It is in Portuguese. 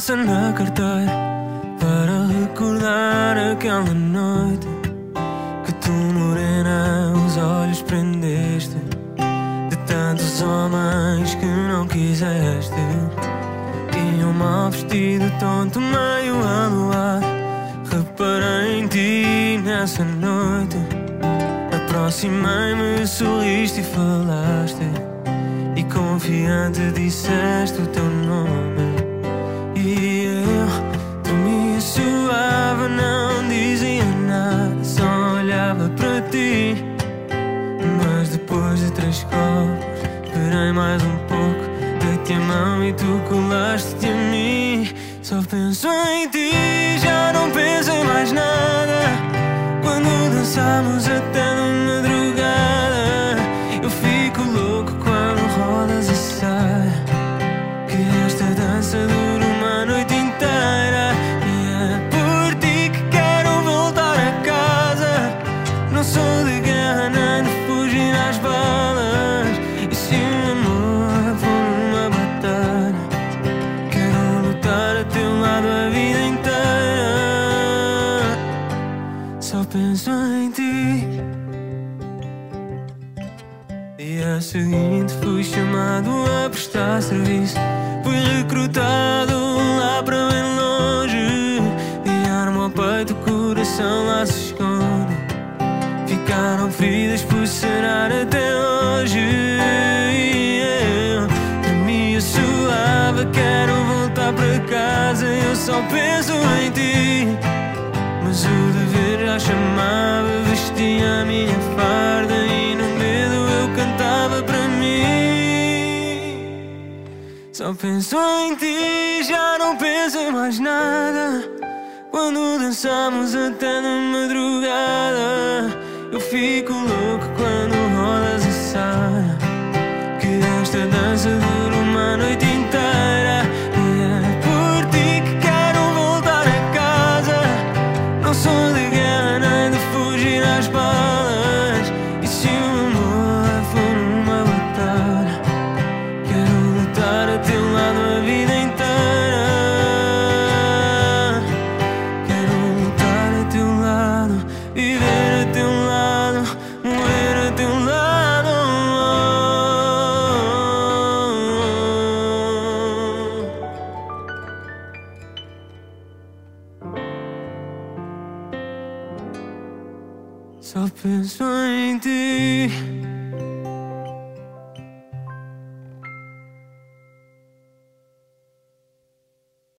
passa na carteira para recordar aquela noite que tu, morena, os olhos prendeste de tantos homens que não quiseste. E um mal vestido, tonto, meio a luar. Reparei em ti nessa noite. Aproximei-me, sorriste e falaste. E confiante disseste o teu nome. De três copos, esperei mais um pouco. Dei-te a mão e tu colaste-te a mim. Só penso em ti, já não penso em mais nada. Quando dançamos até de madrugada, eu fico louco quando rodas a saia. Que esta dança dura uma noite inteira. E é por ti que quero voltar a casa. Não sou Só penso em ti. Dia seguinte fui chamado a prestar serviço. Fui recrutado lá para bem longe. E arma ao peito, o coração lá se esconde. Ficaram feridas por sarar até hoje. Eu dormia suave, quero voltar para casa. Eu só penso vestia a minha farda e no medo eu cantava para mim. Só penso em ti, já não penso em mais nada. Quando dançamos até de madrugada, Só penso em ti.